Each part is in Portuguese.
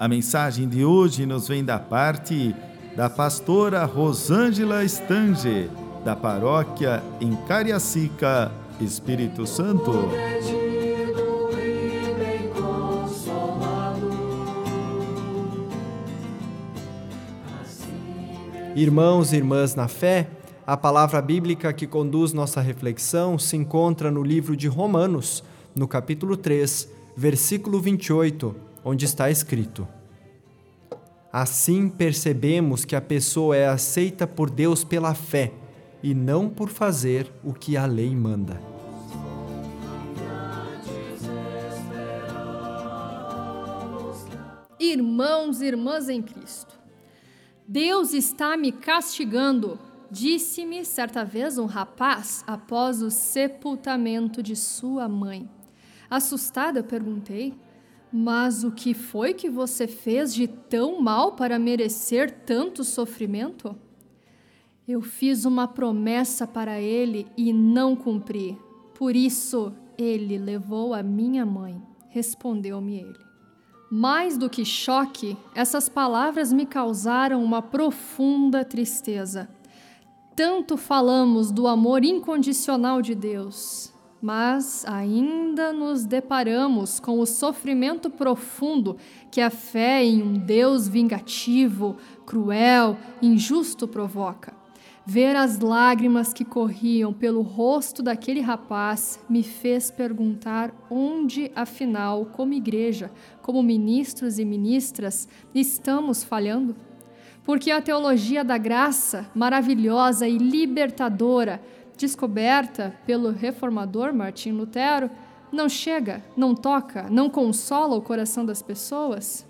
a mensagem de hoje nos vem da parte da pastora Rosângela Stange, da paróquia em Cariacica, Espírito Santo. Irmãos e irmãs na fé, a palavra bíblica que conduz nossa reflexão se encontra no livro de Romanos, no capítulo 3, versículo 28 onde está escrito: Assim percebemos que a pessoa é aceita por Deus pela fé e não por fazer o que a lei manda. Irmãos e irmãs em Cristo, Deus está me castigando, disse-me certa vez um rapaz após o sepultamento de sua mãe. Assustada, perguntei: mas o que foi que você fez de tão mal para merecer tanto sofrimento? Eu fiz uma promessa para ele e não cumpri. Por isso ele levou a minha mãe, respondeu-me ele. Mais do que choque, essas palavras me causaram uma profunda tristeza. Tanto falamos do amor incondicional de Deus, mas ainda nos deparamos com o sofrimento profundo que a fé em um Deus vingativo, cruel, injusto provoca. Ver as lágrimas que corriam pelo rosto daquele rapaz me fez perguntar onde, afinal, como igreja, como ministros e ministras, estamos falhando. Porque a teologia da graça, maravilhosa e libertadora, descoberta pelo reformador Martim Lutero, não chega, não toca, não consola o coração das pessoas?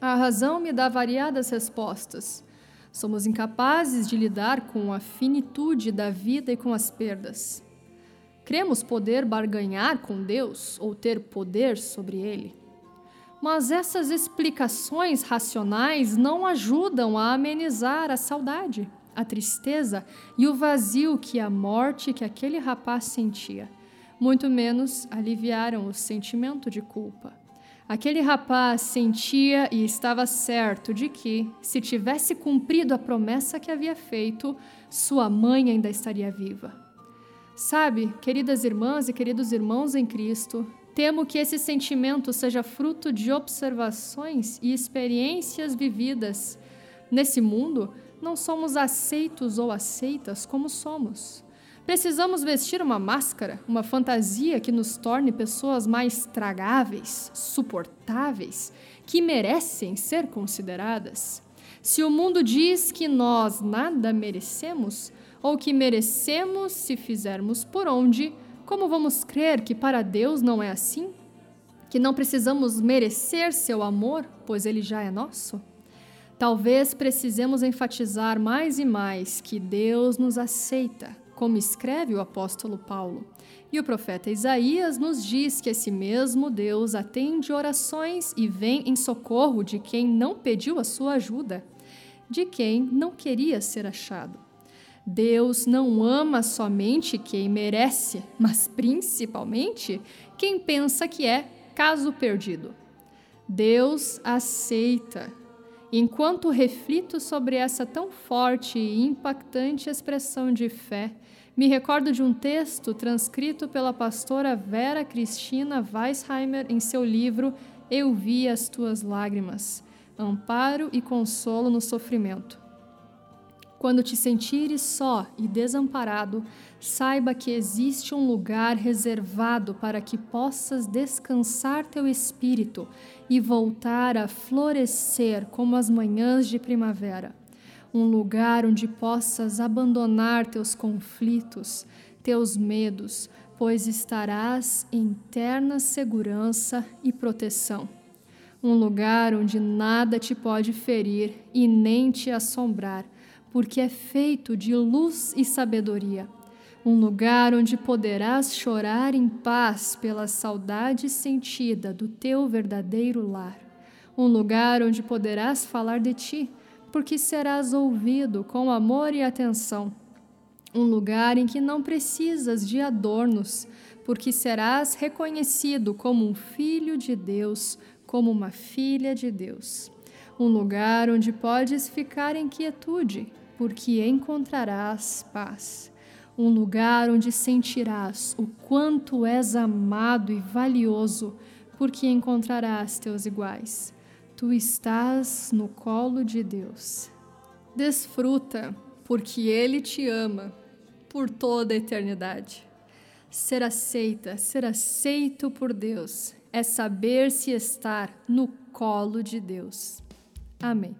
A razão me dá variadas respostas. Somos incapazes de lidar com a finitude da vida e com as perdas. Cremos poder barganhar com Deus ou ter poder sobre Ele. Mas essas explicações racionais não ajudam a amenizar a saudade a tristeza e o vazio que a morte que aquele rapaz sentia. Muito menos aliviaram o sentimento de culpa. Aquele rapaz sentia e estava certo de que, se tivesse cumprido a promessa que havia feito, sua mãe ainda estaria viva. Sabe, queridas irmãs e queridos irmãos em Cristo, temo que esse sentimento seja fruto de observações e experiências vividas. Nesse mundo, não somos aceitos ou aceitas como somos. Precisamos vestir uma máscara, uma fantasia que nos torne pessoas mais tragáveis, suportáveis, que merecem ser consideradas. Se o mundo diz que nós nada merecemos, ou que merecemos se fizermos por onde, como vamos crer que para Deus não é assim? Que não precisamos merecer seu amor, pois ele já é nosso? Talvez precisemos enfatizar mais e mais que Deus nos aceita, como escreve o apóstolo Paulo. E o profeta Isaías nos diz que esse mesmo Deus atende orações e vem em socorro de quem não pediu a sua ajuda, de quem não queria ser achado. Deus não ama somente quem merece, mas principalmente quem pensa que é caso perdido. Deus aceita Enquanto reflito sobre essa tão forte e impactante expressão de fé, me recordo de um texto transcrito pela pastora Vera Cristina Weisheimer em seu livro Eu Vi as Tuas Lágrimas Amparo e Consolo no Sofrimento. Quando te sentires só e desamparado, saiba que existe um lugar reservado para que possas descansar teu espírito e voltar a florescer como as manhãs de primavera. Um lugar onde possas abandonar teus conflitos, teus medos, pois estarás em eterna segurança e proteção. um lugar onde nada te pode ferir e nem te assombrar, porque é feito de luz e sabedoria. Um lugar onde poderás chorar em paz pela saudade sentida do teu verdadeiro lar. Um lugar onde poderás falar de ti, porque serás ouvido com amor e atenção. Um lugar em que não precisas de adornos, porque serás reconhecido como um filho de Deus como uma filha de Deus. Um lugar onde podes ficar em quietude, porque encontrarás paz. Um lugar onde sentirás o quanto és amado e valioso, porque encontrarás teus iguais. Tu estás no colo de Deus. Desfruta, porque Ele te ama por toda a eternidade. Ser aceita, ser aceito por Deus é saber se estar no colo de Deus. Amém.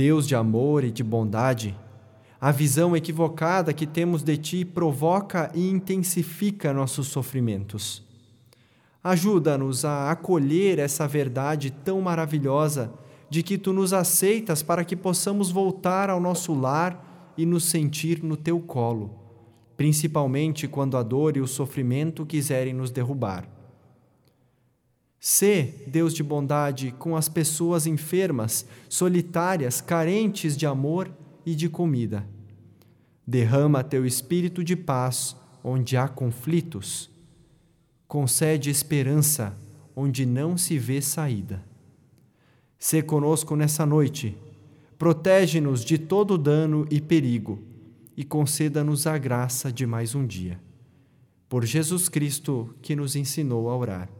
Deus de amor e de bondade, a visão equivocada que temos de Ti provoca e intensifica nossos sofrimentos. Ajuda-nos a acolher essa verdade tão maravilhosa de que Tu nos aceitas para que possamos voltar ao nosso lar e nos sentir no Teu colo, principalmente quando a dor e o sofrimento quiserem nos derrubar. Sê, Deus de bondade, com as pessoas enfermas, solitárias, carentes de amor e de comida. Derrama teu espírito de paz onde há conflitos. Concede esperança onde não se vê saída. Sê conosco nessa noite. Protege-nos de todo dano e perigo e conceda-nos a graça de mais um dia. Por Jesus Cristo, que nos ensinou a orar.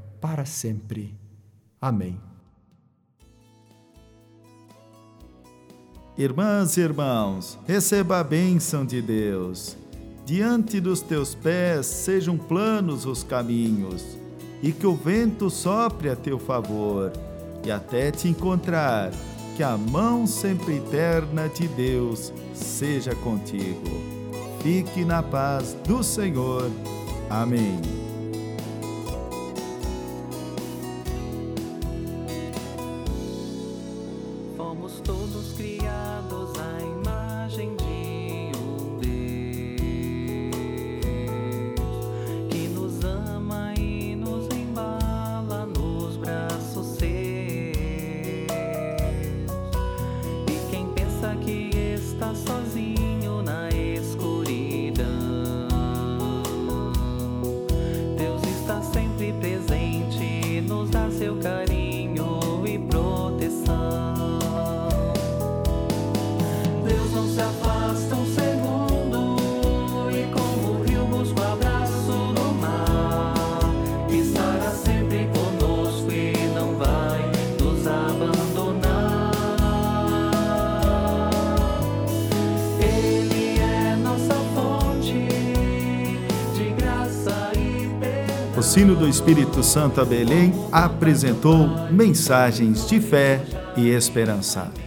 para sempre. Amém. Irmãs e irmãos, receba a bênção de Deus. Diante dos teus pés sejam planos os caminhos, e que o vento sopre a teu favor, e até te encontrar, que a mão sempre eterna de Deus seja contigo. Fique na paz do Senhor. Amém. Todos criados à imagem de perdão. O sino do Espírito Santo a Belém apresentou mensagens de fé e esperança.